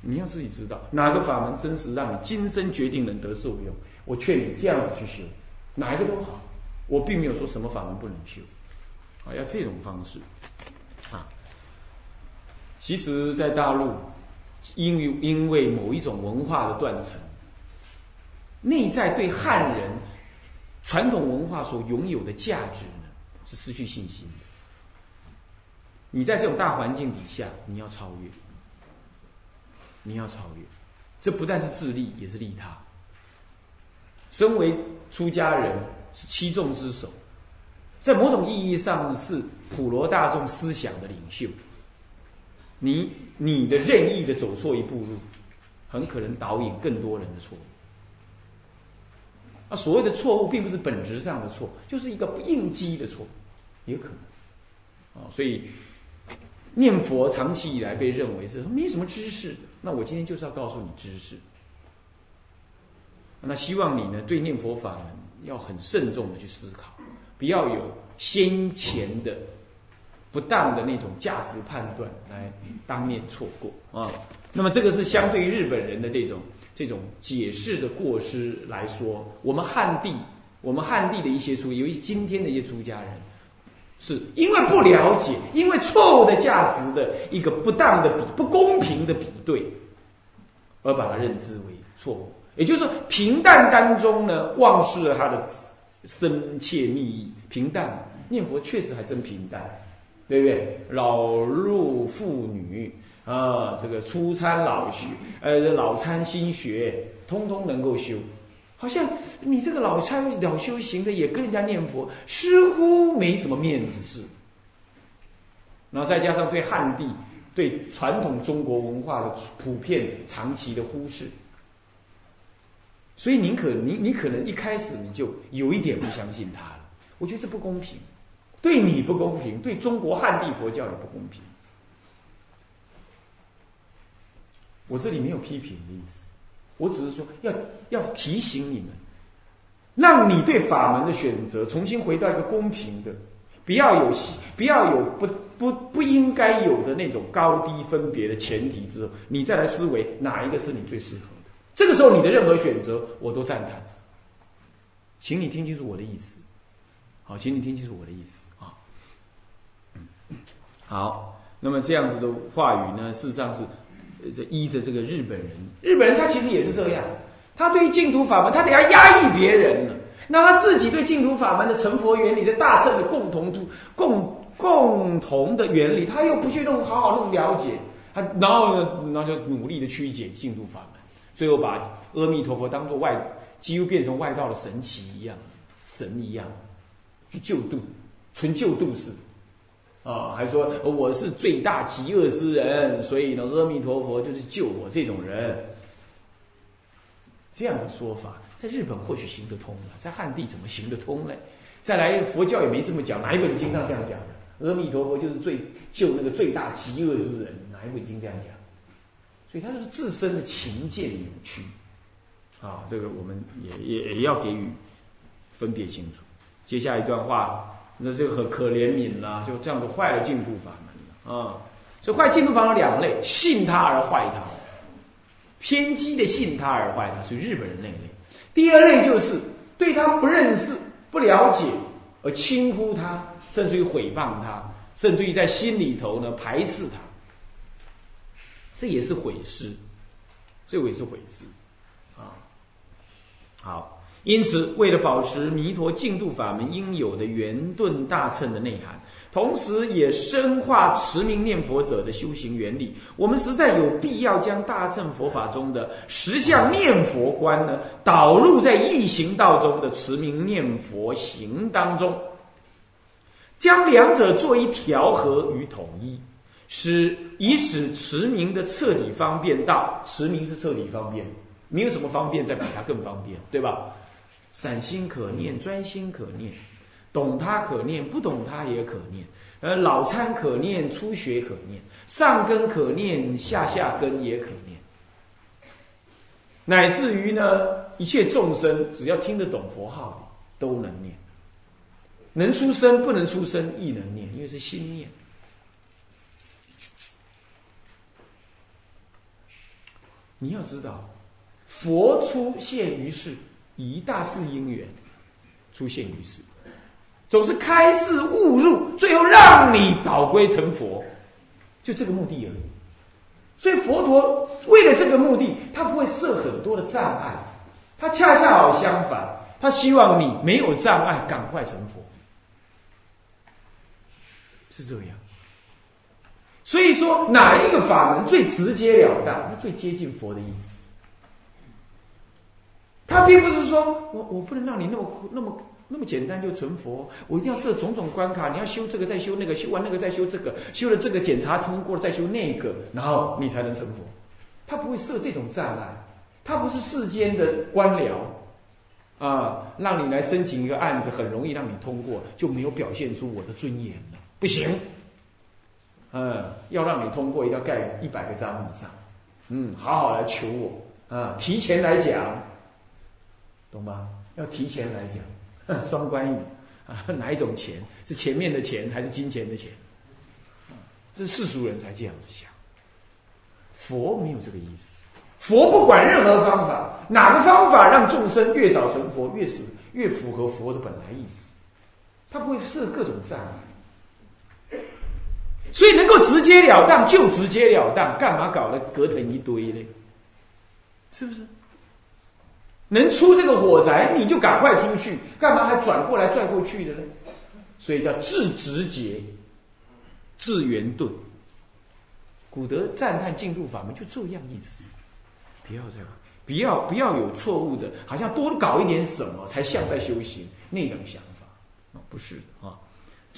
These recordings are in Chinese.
你要自己知道哪个法门真实让你今生决定能得受用。我劝你这样子去修，哪一个都好。我并没有说什么法门不能修，啊，要这种方式，啊。其实，在大陆，因为因为某一种文化的断层，内在对汉人传统文化所拥有的价值呢，是失去信心的。你在这种大环境底下，你要超越，你要超越，这不但是自利，也是利他。身为出家人，是七众之首，在某种意义上是普罗大众思想的领袖。你你的任意的走错一步路，很可能导引更多人的错误。啊，所谓的错误，并不是本质上的错，就是一个应激的错，也可能。啊，所以念佛长期以来被认为是没什么知识。那我今天就是要告诉你知识。那希望你呢，对念佛法门要很慎重的去思考，不要有先前的。不当的那种价值判断来当面错过啊，那么这个是相对日本人的这种这种解释的过失来说，我们汉地我们汉地的一些出，尤其今天的一些出家人，是因为不了解，因为错误的价值的一个不当的比不公平的比对，而把它认知为错误。也就是说，平淡当中呢，忘失了它的深切密意。平淡念佛确实还真平淡。对不对？老弱妇女啊，这个初参老学，呃，老参新学，通通能够修。好像你这个老参老修行的，也跟人家念佛，似乎没什么面子似的。然后再加上对汉地、对传统中国文化的普遍长期的忽视，所以您可你你可能一开始你就有一点不相信他了。我觉得这不公平。对你不公平，对中国汉地佛教也不公平。我这里没有批评的意思，我只是说要要提醒你们，让你对法门的选择重新回到一个公平的，不要有不要有不不不应该有的那种高低分别的前提之后，你再来思维哪一个是你最适合的。这个时候你的任何选择我都赞叹，请你听清楚我的意思。好，请你听清楚我的意思啊。好，那么这样子的话语呢，事实上是这依着这个日本人，日本人他其实也是这样，他对于净土法门，他得要压抑别人了，那他自己对净土法门的成佛原理、的大乘的共同度、共共同的原理，他又不去弄好好弄了解，他然后呢，然后就努力的曲解净土法门，最后把阿弥陀佛当做外，几乎变成外道的神奇一样，神一样，去救度，纯救度式。啊，还说我是最大极恶之人，所以呢，阿弥陀佛就是救我这种人。这样的说法，在日本或许行得通了，在汉地怎么行得通呢？再来，佛教也没这么讲，哪一本经上这样讲的？阿弥陀佛就是最救那个最大极恶之人，哪一本经这样讲？所以他就是自身的情见扭曲。啊，这个我们也也也要给予分别清楚。接下一段话。那这个很可怜悯啦，就这样子坏了净土法门了啊！所以坏净土法门两类：信他而坏他，偏激的信他而坏他，属于日本人那一类。第二类就是对他不认识、不了解而轻忽他，甚至于诽谤他，甚至于在心里头呢排斥他，这也是毁失，这也是毁失啊！好。因此，为了保持弥陀净土法门应有的圆顿大乘的内涵，同时也深化持名念佛者的修行原理，我们实在有必要将大乘佛法中的十相念佛观呢，导入在易行道中的持名念佛行当中，将两者做一调和与统一，使以使持名的彻底方便到持名是彻底方便，没有什么方便再比它更方便，对吧？散心可念，专心可念，懂他可念，不懂他也可念。呃，老参可念，初学可念，上根可念，下下根也可念。乃至于呢，一切众生只要听得懂佛号都能念。能出声不能出声亦能念，因为是心念。你要知道，佛出现于世，一大事因缘出现于世，总是开示误入，最后让你倒归成佛，就这个目的而已。所以佛陀为了这个目的，他不会设很多的障碍，他恰恰好相反，他希望你没有障碍，赶快成佛，是这样。所以说，哪一个法门最直截了当？它最接近佛的意思。他并不是说我我不能让你那么那么那么简单就成佛，我一定要设种种关卡，你要修这个再修那个，修完那个再修这个，修了这个检查通过了再修那个，然后你才能成佛。他不会设这种障碍，他不是世间的官僚啊，让你来申请一个案子很容易让你通过，就没有表现出我的尊严了，不行。嗯，要让你通过，一定要盖一百个章以上。嗯，好好来求我啊，提前来讲，懂吗？要提前来讲，双关语啊，哪一种钱是前面的钱还是金钱的钱？这是世俗人才这样子想，佛没有这个意思。佛不管任何方法，哪个方法让众生越早成佛，越是越符合佛的本来意思，他不会设各种障碍。所以能够直截了当就直截了当，干嘛搞得隔腾一堆呢？是不是？能出这个火灾，你就赶快出去，干嘛还转过来拽过去的呢？所以叫自直节，自圆顿。古德赞叹进度法门就这样意思，不要这样，不要不要有错误的，好像多搞一点什么才像在修行那种想法啊，不是的啊。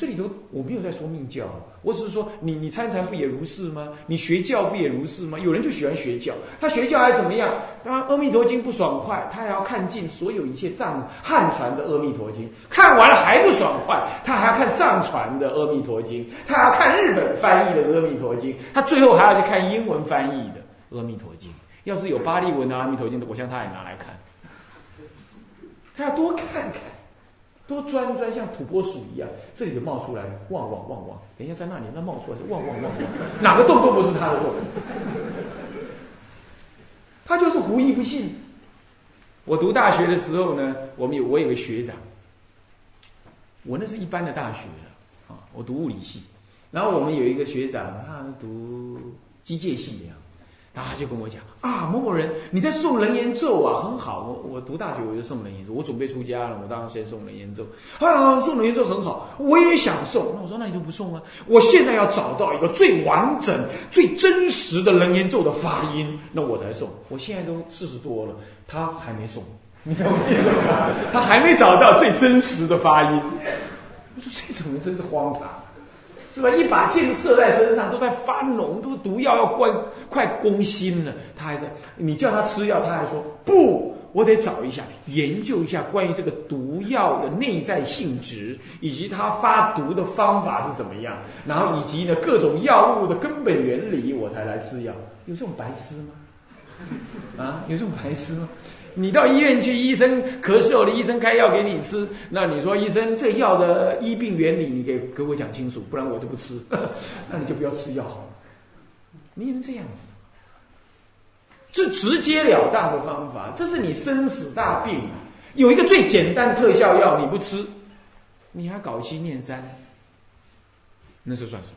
这里头我没有在说命教，我只是说你你参禅不也如是吗？你学教不也如是吗？有人就喜欢学教，他学教还怎么样？他《阿弥陀经》不爽快，他还要看尽所有一切藏汉传的《阿弥陀经》，看完了还不爽快，他还要看藏传的《阿弥陀经》，他还要看日本翻译的《阿弥陀经》，他最后还要去看英文翻译的《阿弥陀经》。要是有巴利文的《阿弥陀经》，我想他也拿来看，他要多看看。多钻钻，像土拨鼠一样，这里就冒出来，旺旺旺旺。等一下在那里，那冒出来是旺旺旺旺，哪个洞都不是他的洞。他就是狐疑不信。我读大学的时候呢，我们有我有个学长，我那是一般的大学啊，我读物理系，然后我们有一个学长，他读机械系的的样。他就跟我讲啊，某某人你在诵人言咒啊，很好。我我读大学我就诵人言咒，我准备出家了，我当然先诵人言咒。啊，诵人言咒很好，我也想诵。那我说那你就不诵啊？我现在要找到一个最完整、最真实的人言咒的发音，那我才诵。我现在都四十多了，他还没诵，你懂吗？他还没找到最真实的发音。我说这种人真是荒唐。是吧？一把箭射在身上，都在发脓，都毒药要关快攻心了，他还在。你叫他吃药，他还说不，我得找一下，研究一下关于这个毒药的内在性质，以及它发毒的方法是怎么样，然后以及呢各种药物的根本原理，我才来吃药。有这种白痴吗？啊，有这种白痴吗？你到医院去，医生咳嗽了，医生开药给你吃。那你说，医生这药的医病原理，你给给我讲清楚，不然我就不吃。那你就不要吃药好了。没人这样子，这直截了当的方法，这是你生死大病，有一个最简单特效药你不吃，你还搞七念三，那是算什么？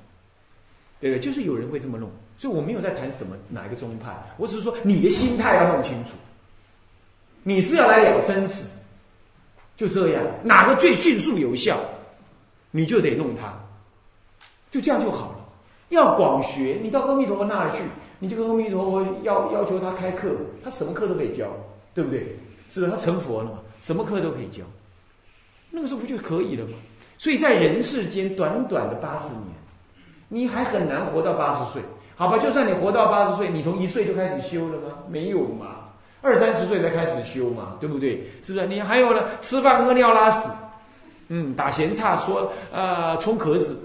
对不对？就是有人会这么弄，所以我没有在谈什么哪一个宗派，我只是说你的心态要弄清楚。你是要来了生死，就这样，哪个最迅速有效，你就得弄它，就这样就好了。要广学，你到阿弥陀佛那儿去，你就跟阿弥陀佛要要求他开课，他什么课都可以教，对不对？是不是？他成佛了嘛，什么课都可以教，那个时候不就可以了吗？所以在人世间短短的八十年，你还很难活到八十岁，好吧？就算你活到八十岁，你从一岁就开始修了吗？没有嘛。二三十岁才开始修嘛，对不对？是不是？你还有呢？吃饭屙尿拉屎，嗯，打闲岔说啊，冲壳子，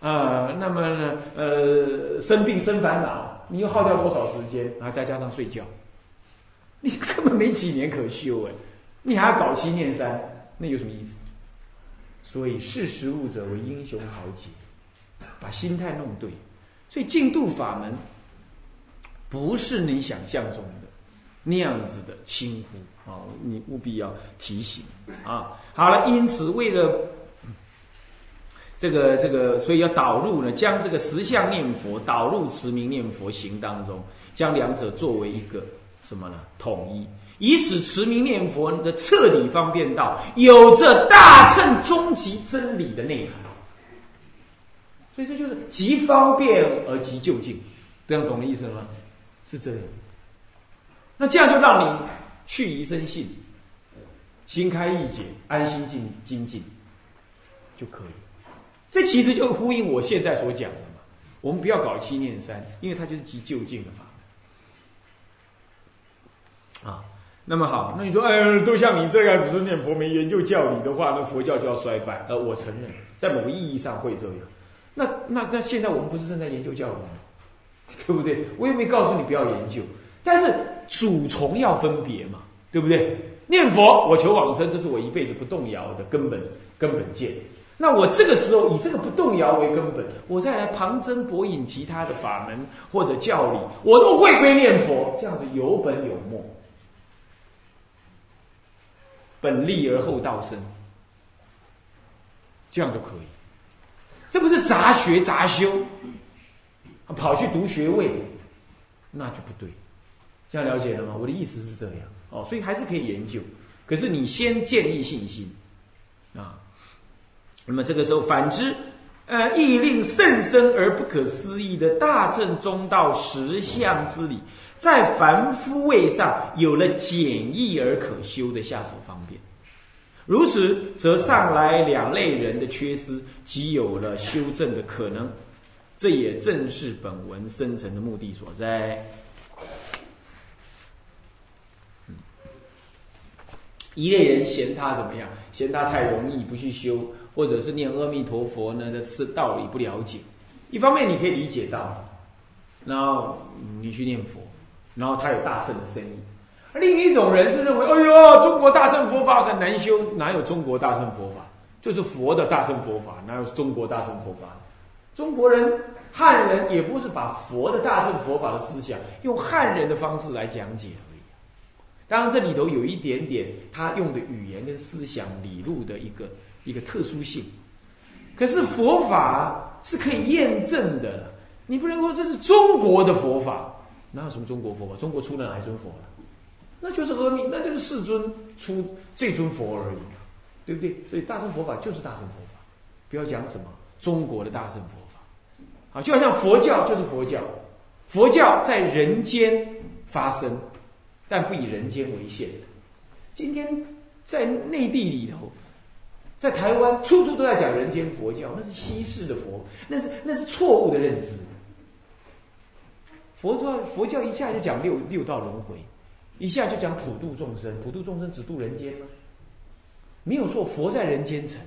啊，那么呢，呃，生病生烦恼，你又耗掉多少时间？然后再加上睡觉，你 根本没几年可修哎，你还要搞七念三，那有什么意思？所以识时务者为英雄豪杰，把心态弄对。所以净度法门。不是你想象中的那样子的轻忽啊！你务必要提醒啊！好了，因此为了这个这个，所以要导入呢，将这个十相念佛导入持名念佛行当中，将两者作为一个什么呢？统一，以使持名念佛的彻底方便道，有着大乘终极真理的内涵。所以这就是极方便而极就近，这样懂的意思吗？是这样，那这样就让你去疑生信，心开意解，安心静精进就可以。这其实就呼应我现在所讲的嘛。我们不要搞七念三，因为它就是急就近的法啊。那么好，那你说，哎，都像你这样只是念佛没研究教理的话，那佛教就要衰败。呃，我承认，在某个意义上会这样。那那那现在我们不是正在研究教理吗？对不对？我也没告诉你不要研究，但是主从要分别嘛，对不对？念佛，我求往生，这是我一辈子不动摇的根本根本见。那我这个时候以这个不动摇为根本，我再来旁征博引其他的法门或者教理，我都会归念佛，这样子有本有末，本立而后道生，这样就可以。这不是杂学杂修。跑去读学位，那就不对。这样了解了吗？我的意思是这样哦，所以还是可以研究。可是你先建立信心啊。那么这个时候，反之，呃，亦令甚深而不可思议的大乘中道实相之理，在凡夫位上有了简易而可修的下手方便。如此，则上来两类人的缺失，即有了修正的可能。这也正是本文生成的目的所在。一类人嫌他怎么样？嫌他太容易，不去修，或者是念阿弥陀佛呢？的是道理不了解。一方面你可以理解到，然后你去念佛，然后他有大乘的生意。另一种人是认为，哎呦，中国大乘佛法很难修，哪有中国大乘佛法？就是佛的大乘佛法，哪有中国大乘佛法？中国人、汉人也不是把佛的大乘佛法的思想用汉人的方式来讲解。当然，这里头有一点点他用的语言跟思想理路的一个一个特殊性。可是佛法是可以验证的，你不能说这是中国的佛法，哪有什么中国佛法？中国出了哪一尊佛了？那就是阿弥，那就是世尊出这尊佛而已，对不对？所以大乘佛法就是大乘佛法，不要讲什么中国的大乘佛法。啊，就好像佛教就是佛教，佛教在人间发生，但不以人间为限。今天在内地里头，在台湾，处处都在讲人间佛教，那是西式的佛，那是那是错误的认知。佛教佛教一下就讲六六道轮回，一下就讲普度众生，普度众生只度人间吗？没有错，佛在人间成，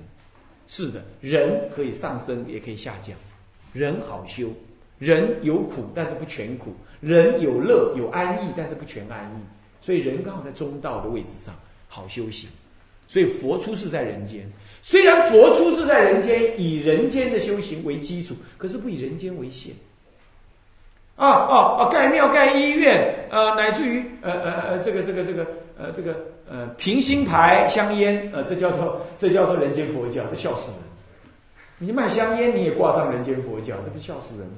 是的，人可以上升，也可以下降。人好修，人有苦，但是不全苦；人有乐，有安逸，但是不全安逸。所以人刚好在中道的位置上，好修行。所以佛出世在人间，虽然佛出世在人间，以人间的修行为基础，可是不以人间为限。啊啊啊！盖庙、盖医院，呃，乃至于呃呃呃，这个这个这个呃这个呃平心牌香烟，呃，这叫做这叫做人间佛教，这笑死人。你卖香烟，你也挂上人间佛教，这不笑死人吗？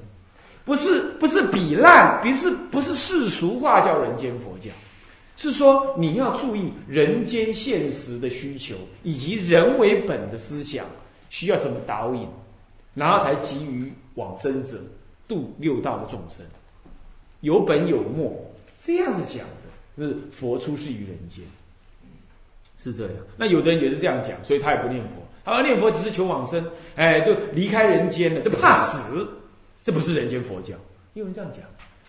不是，不是比烂，不是，不是世俗化叫人间佛教，是说你要注意人间现实的需求，以及人为本的思想需要怎么导引，然后才给予往生者度六道的众生，有本有末，这样子讲的，就是佛出世于人间，是这样。那有的人也是这样讲，所以他也不念佛。他说念佛只是求往生，哎，就离开人间了，就怕死，这不是人间佛教。有人这样讲，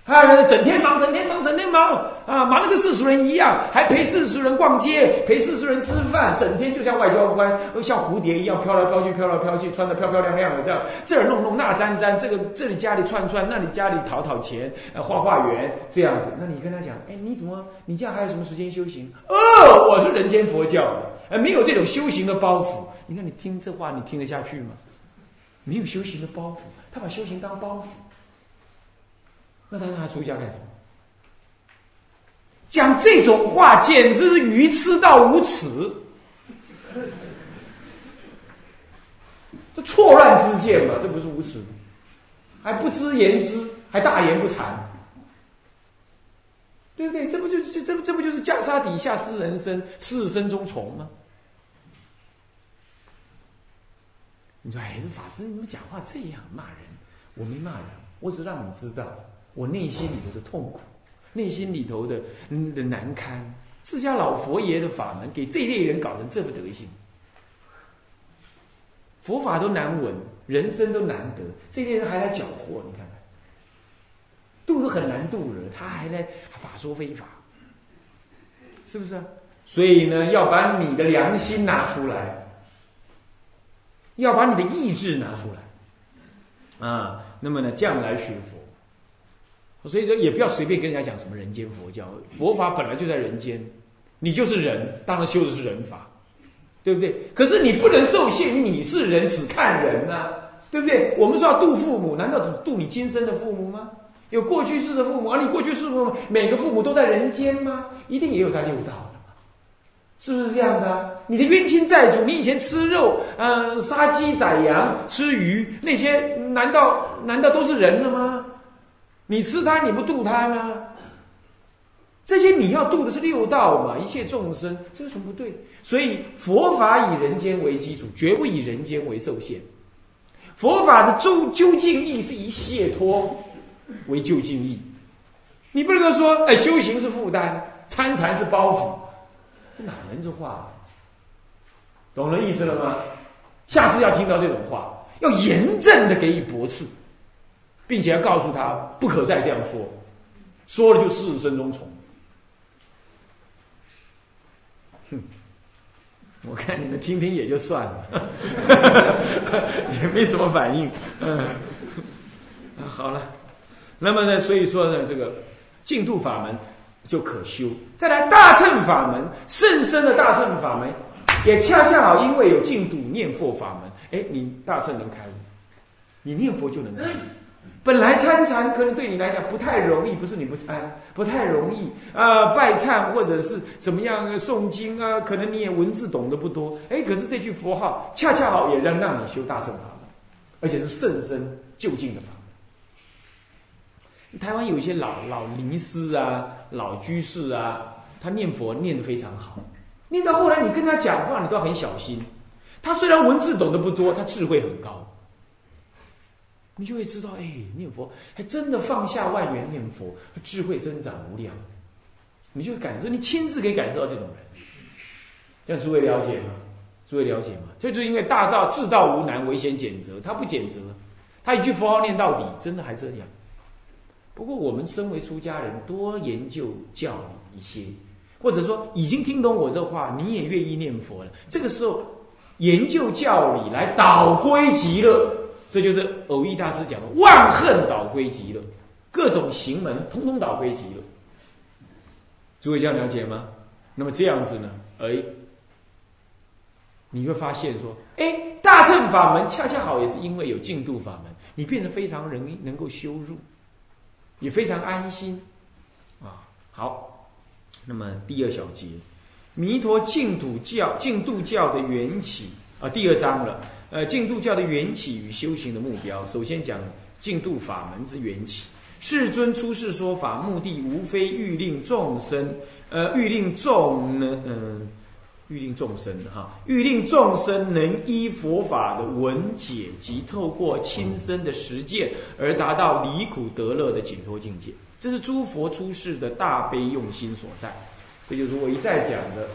还有人整天忙，整天忙，整天忙啊，忙的跟世俗人一样，还陪世俗人逛街，陪世俗人吃饭，整天就像外交官，像蝴蝶一样飘来飘去，飘来飘去，穿的漂漂亮亮的这样，这儿弄弄，那沾沾，这个这里家里串串，那里家里讨讨钱，呃，画画圆这样子。那你跟他讲，哎，你怎么，你这样还有什么时间修行？哦，我是人间佛教，哎，没有这种修行的包袱。你看，你听这话，你听得下去吗？没有修行的包袱，他把修行当包袱，那他拿出家干什么？讲这种话，简直是愚痴到无耻。这错乱之见嘛，这不是无耻，还不知言之，还大言不惭，对不对？这不就是这这这不就是袈裟底下失人身，是身中虫吗？你说，哎，这法师你怎么讲话这样骂人，我没骂人，我只让你知道我内心里头的痛苦，内心里头的的难堪。释迦老佛爷的法门，给这一类人搞成这副德行。佛法都难闻，人生都难得，这些人还来搅和，你看看，度都很难度了，他还来法说非法，是不是？所以呢，要把你的良心拿出来，要把你的意志拿出来，啊，那么呢，这样来学佛。所以说，也不要随便跟人家讲什么人间佛教，佛法本来就在人间，你就是人，当然修的是人法。对不对？可是你不能受限于你是人，只看人呐，对不对？我们说要度父母，难道度你今生的父母吗？有过去式的父母，而你过去式父母，每个父母都在人间吗？一定也有在六道的？是不是这样子啊？你的冤亲债主，你以前吃肉，嗯，杀鸡宰羊，吃鱼，那些难道难道都是人了吗？你吃他，你不度他吗？这些你要度的是六道嘛？一切众生，这有什么不对？所以佛法以人间为基础，绝不以人间为受限。佛法的究究竟义是以解脱为究竟义。你不能够说，哎，修行是负担，参禅是包袱，这哪能这话？懂了意思了吗？下次要听到这种话，要严正的给予驳斥，并且要告诉他不可再这样说，说了就事身中虫。哼。我看你们听听也就算了，也没什么反应。嗯，好了，那么呢，所以说呢，这个净土法门就可修。再来大乘法门，甚深的大乘法门，也恰恰好因为有净土念佛法门，哎，你大乘能开悟，你念佛就能开悟。本来参禅可能对你来讲不太容易，不是你不参，不太容易啊，拜忏或者是怎么样诵经啊，可能你也文字懂得不多，哎，可是这句佛号恰恰好也让让你修大乘法门，而且是甚深就近的法门。台湾有一些老老尼师啊、老居士啊，他念佛念得非常好，念到后来你跟他讲话，你都要很小心。他虽然文字懂得不多，他智慧很高。你就会知道，哎，念佛还真的放下万缘念佛，智慧增长无量。你就感受，你亲自可以感受到这种人。这样诸位了解吗？诸位了解吗？这就是因为大道至道无难，唯先减责。他不简责，他一句佛号念到底，真的还这样。不过我们身为出家人，多研究教理一些，或者说已经听懂我这话，你也愿意念佛了。这个时候研究教理来导归极乐。这就是偶益大师讲的“万恨导归极乐”，各种行门通通导归极乐。诸位这样了解吗？那么这样子呢？哎，你会发现说，哎，大乘法门恰恰好也是因为有净度法门，你变得非常容易能够修入，也非常安心啊。好，那么第二小节，弥陀净土教、净度教的缘起啊，第二章了。呃，净度教的缘起与修行的目标，首先讲净度法门之缘起。世尊出世说法，目的无非欲令众生，呃，欲令众呢，嗯，欲令众生哈，欲令众生能依佛法的闻解及透过亲身的实践而达到离苦得乐的解脱境界。这是诸佛出世的大悲用心所在。这就是我一再讲的《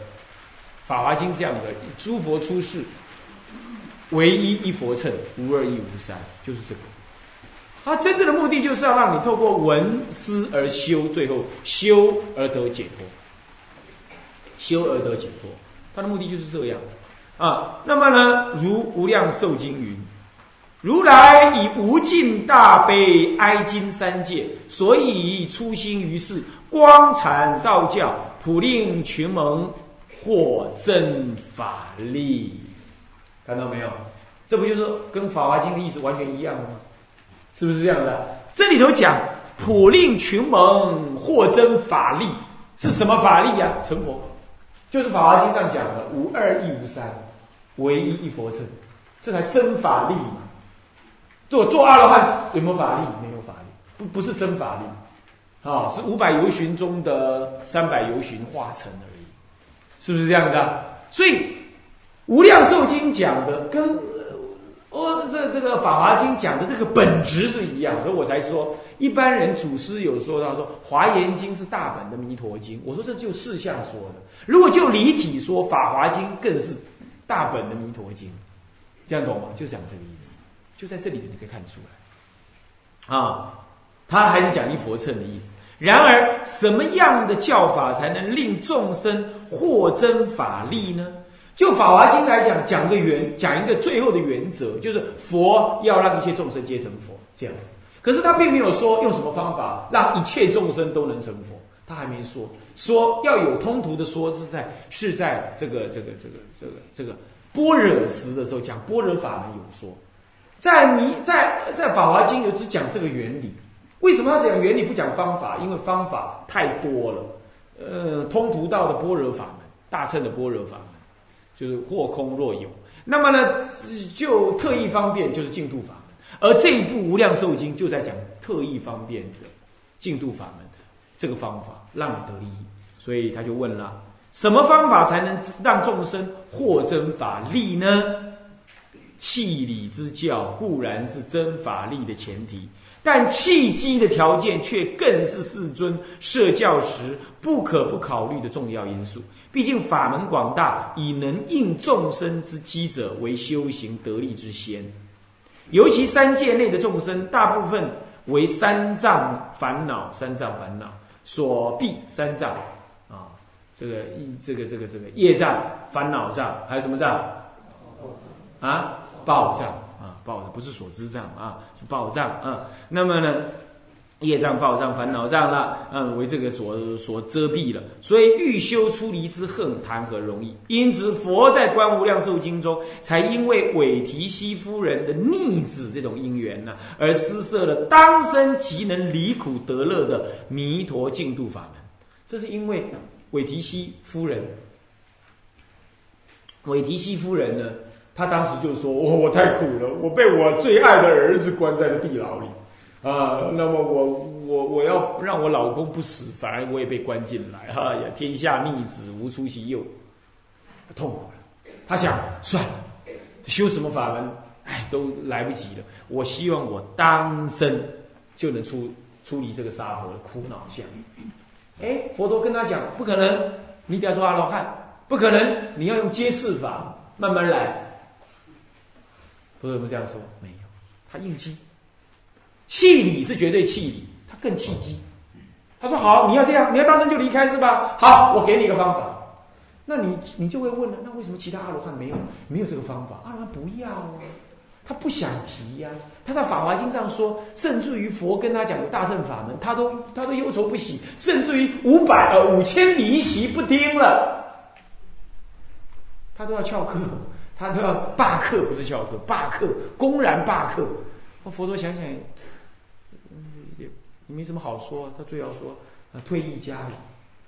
法华经》这样的诸佛出世。唯一一佛乘，无二亦无三，就是这个。他真正的目的就是要让你透过闻思而修，最后修而得解脱，修而得解脱。他的目的就是这样啊。那么呢，如无量寿经云：如来以无尽大悲哀今三界，所以初心于世，光阐道教，普令群蒙获真法力。看到没有？这不就是跟《法华经》的意思完全一样的吗？是不是这样的？这里头讲普令群蒙获真法力，是什么法力呀？成佛，就是《法华经》上讲的“无二亦无三，唯一一佛乘”，这才真法力。做做阿罗汉有没有法力？没有法力，不不是真法力，啊，是五百游巡中的三百游巡化成而已，是不是这样子啊？所以《无量寿经》讲的跟。哦，这这个《法华经》讲的这个本质是一样，所以我才说一般人祖师有说到说《华严经》是大本的弥陀经，我说这就事项说的。如果就离体说，《法华经》更是大本的弥陀经，这样懂吗？就讲这个意思，就在这里面你可以看得出来。啊，他还是讲一佛乘的意思。然而，什么样的教法才能令众生获真法力呢？就《法华经》来讲，讲个原，讲一个最后的原则，就是佛要让一切众生皆成佛这样子。可是他并没有说用什么方法让一切众生都能成佛，他还没说。说要有通途的说，是在是在这个这个这个这个这个般若时的时候讲般若法门有说，在弥在在《法华经》有只讲这个原理。为什么他讲原理不讲方法？因为方法太多了。呃，通途道的般若法门，大乘的般若法门。就是或空若有，那么呢，就特异方便就是净度法门，而这一部无量寿经就在讲特异方便的净度法门这个方法，让你得利益。所以他就问了：什么方法才能让众生获真法力呢？气理之教固然是真法力的前提，但契机的条件却更是世尊设教时不可不考虑的重要因素。毕竟法门广大，以能应众生之机者为修行得力之先。尤其三界内的众生，大部分为三障烦恼、三障烦恼所蔽。三障啊，这个一这个这个这个业障、烦恼障，还有什么障？啊，报障啊，报障不是所知障啊，是报障啊。那么呢？业障、报障、烦恼障了，嗯，为这个所所遮蔽了，所以欲修出离之恨，谈何容易？因此，佛在《观无量寿经》中，才因为韦提希夫人的逆子这种因缘呢，而施设了当生即能离苦得乐的弥陀净土法门。这是因为韦提希夫人，韦提希夫人呢，他当时就说：“我我太苦了，我被我最爱的儿子关在了地牢里。”啊，那么我我我要让我老公不死，反而我也被关进来，哈呀！天下逆子无出其右，痛苦了。他想算了，修什么法门，哎，都来不及了。我希望我当生就能出出离这个沙婆的苦恼相。哎，佛陀跟他讲，不可能，你得要说阿罗汉，不可能，你要用接次法，慢慢来。佛陀不这样说，没有，他应激。气理是绝对气理，他更气机。他说：“好，你要这样，你要当生就离开是吧？好，我给你一个方法。那你你就会问了，那为什么其他阿罗汉没有没有这个方法？阿罗汉不要啊，他不想提呀。他在《法华经》上说，甚至于佛跟他讲的大乘法门，他都他都忧愁不喜，甚至于五百呃五千离席不听了，他都要翘课，他都要罢课，不是翘课，罢课，公然罢课。那佛陀想想也。”没什么好说，他最要说啊，退役家里，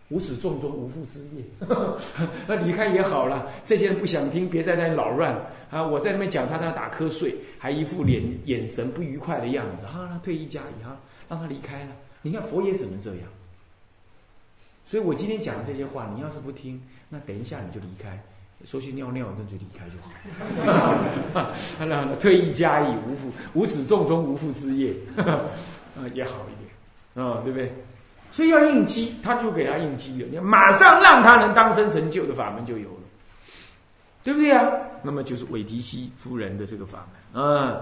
无始重中无父之业，那离开也好了。这些人不想听，别在那里扰乱啊！我在那边讲，他在那打瞌睡，还一副脸眼神不愉快的样子，哈，他退役家里哈，让他离开了。你看佛也只能这样。所以我今天讲的这些话，你要是不听，那等一下你就离开，说去尿尿，那就离开就好。那退役家矣，无父无始重中无父之业，啊，也好一点。啊，对不对？所以要应机，他就给他应机了。你马上让他能当生成就的法门就有了，对不对啊？那么就是韦提希夫人的这个法门啊。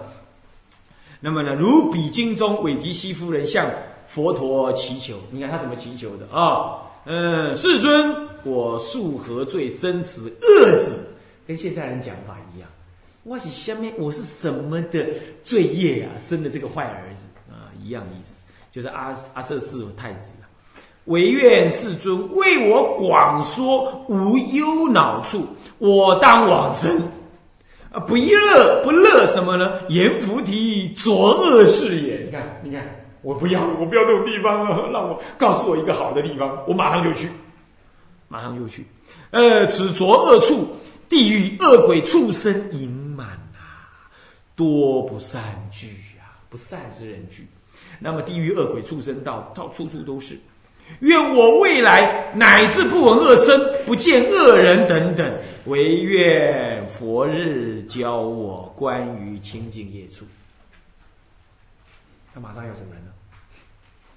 那么呢，如比经中韦提希夫人向佛陀祈求，你看他怎么祈求的啊？嗯，世尊，我素何罪生此恶子？跟现代人讲法一样，我是下面我是什么的罪业啊？生的这个坏儿子啊，一样意思。就是阿阿瑟氏太子了，唯愿世尊为我广说无忧恼处，我当往生。啊，不乐不乐什么呢？阎浮提作恶事也。你看，你看，我不要，我不要这种地方啊！让我告诉我一个好的地方，我马上就去，马上就去。呃，此浊恶处，地狱恶鬼畜生盈满啊，多不善聚啊，不善之人聚。那么地狱恶鬼畜生道，到处处都是。愿我未来乃至不闻恶声，不见恶人等等，唯愿佛日教我关于清净业处。他马上要走人了，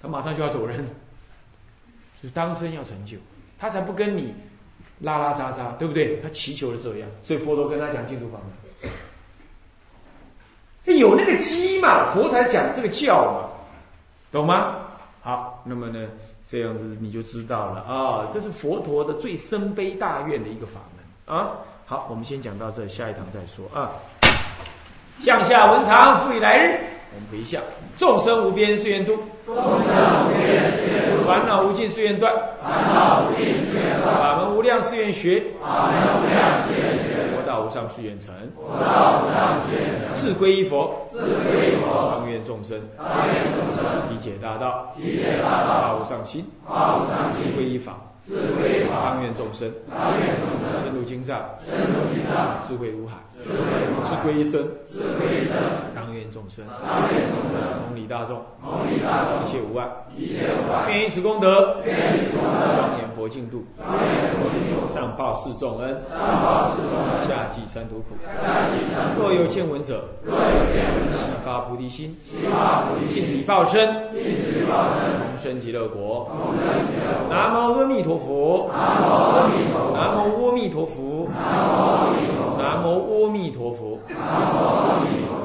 他马上就要走人，就是当生要成就，他才不跟你拉拉杂杂，对不对？他祈求的这样，所以佛陀跟他讲净土法门，这有那个机嘛，佛才讲这个教嘛，懂吗？好，那么呢？这样子你就知道了啊，这是佛陀的最深悲大愿的一个法门啊。好，我们先讲到这，下一堂再说啊。向下文长，复以来日。我们回向：众生无边誓愿度，众生无边誓愿度；烦恼无尽誓愿断，烦恼无尽誓愿断；法门无量誓愿学，法门无量誓愿学；佛道无上誓愿成，佛道无上誓愿成。自归依佛，自归依佛；当愿众生，当愿众生，理解大道，理解大道；发无上心，发无上心；自归依法，自归依法；当愿众生，当愿众生，深入经藏，深入经藏；智慧如海，智慧如海；自归一生，自归一生；当愿众生，当愿众生，同理大众，同理大众，一切无碍，一切无碍。愿以此功德，愿以此功德，庄严佛净土，庄严佛净土，上报四重恩，上报四重恩，下济三途苦。下济三途苦。若有见闻者，若有见闻者，悉发菩提心，悉发菩提心，尽此一报身，尽此一报身，同生极乐国。同生极乐国。南无阿弥陀佛。南无阿弥陀佛。南无阿弥陀佛。南无阿弥陀佛。南无阿弥陀佛。南无阿弥陀佛。